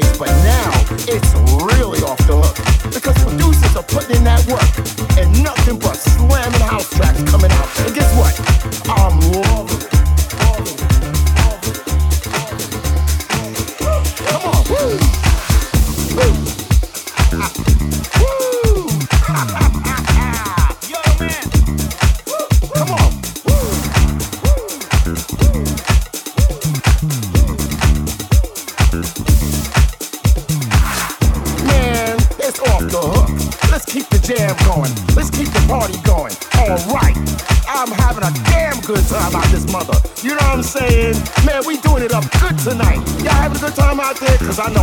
days, but now it's really off the hook because producers are putting in that work and nothing but slamming house tracks coming out. And guess what? I'm loving it. automatic, cause I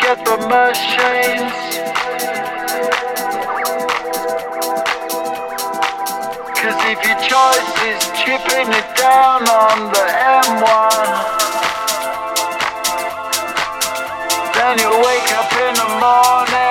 get the machines. Cause if your choice is chipping it down on the M1, then you wake up in the morning.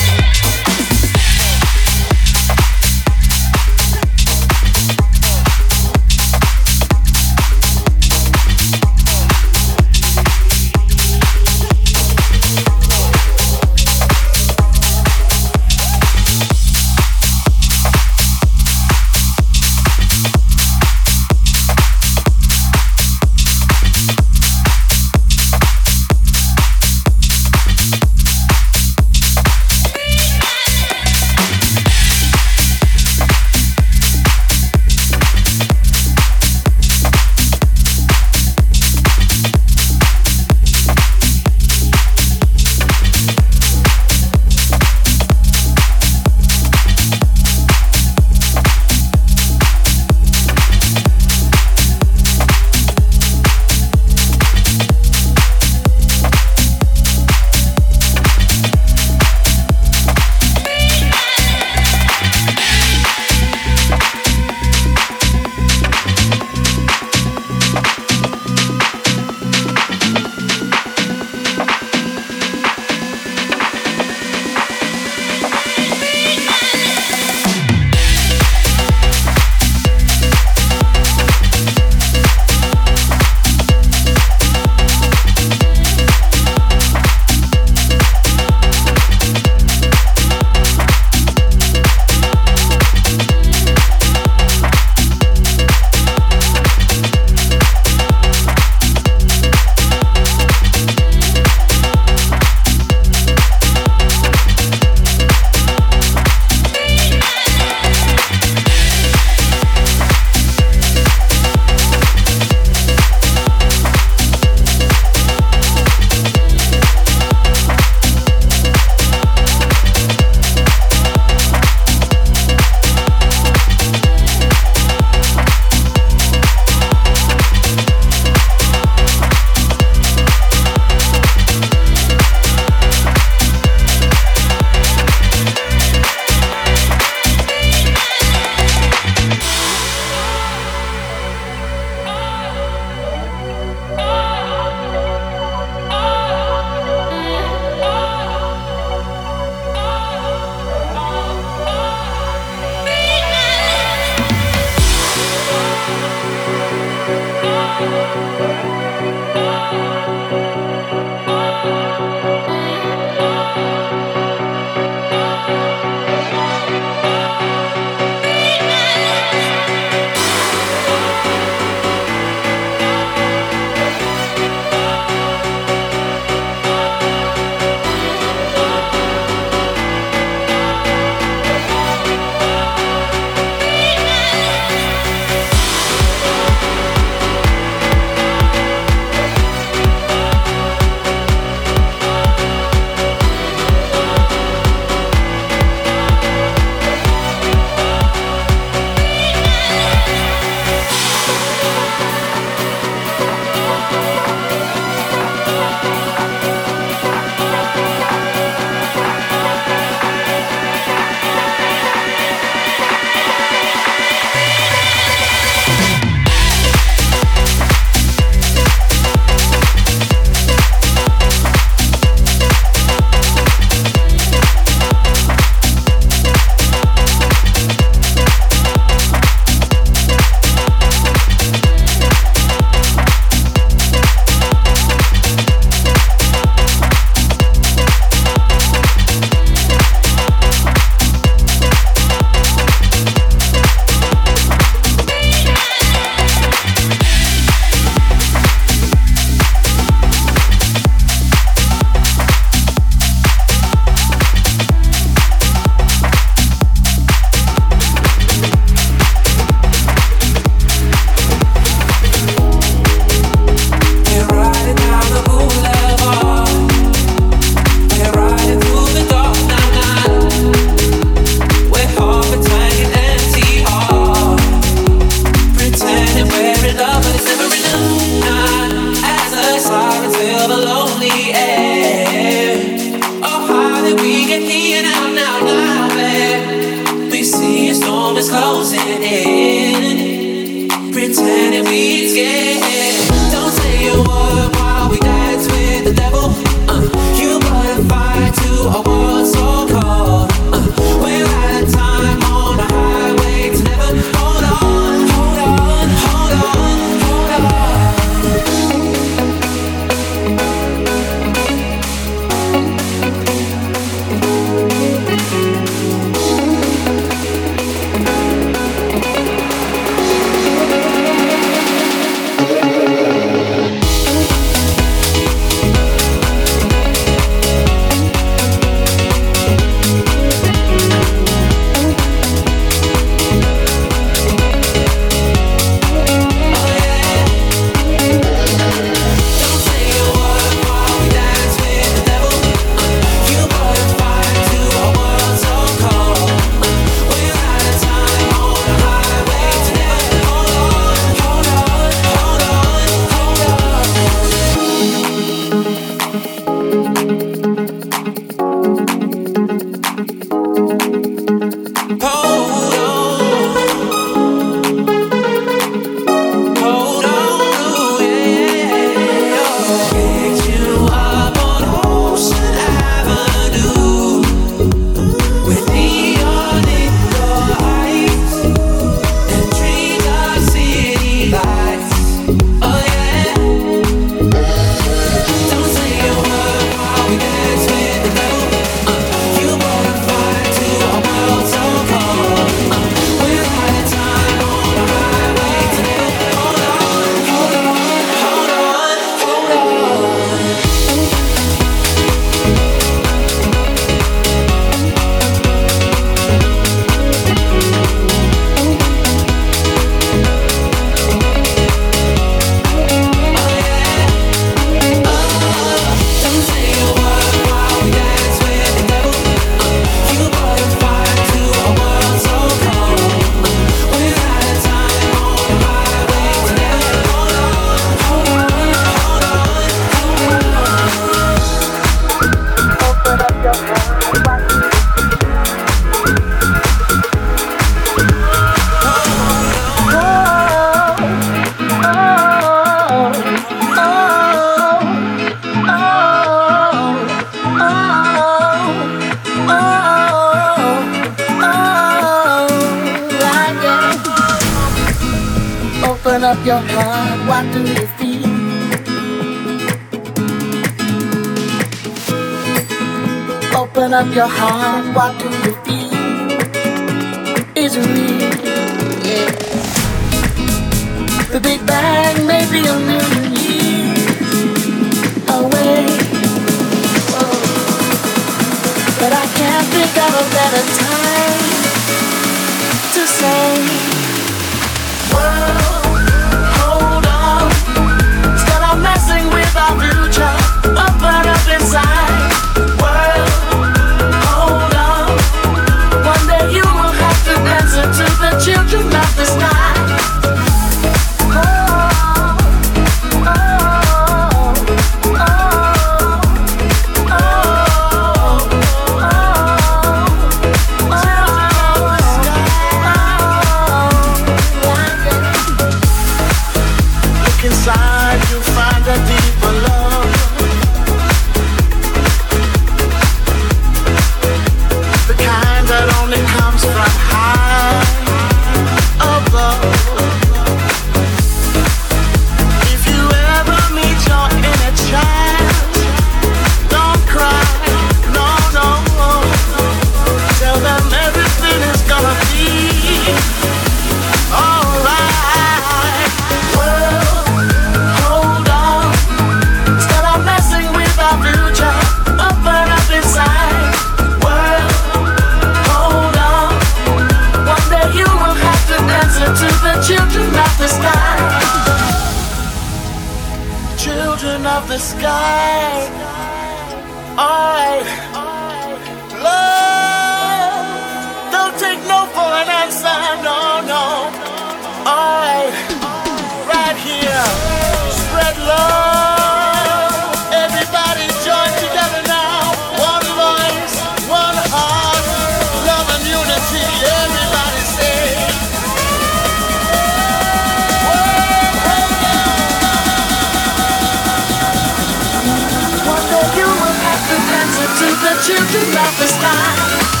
To the children of the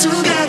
together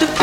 something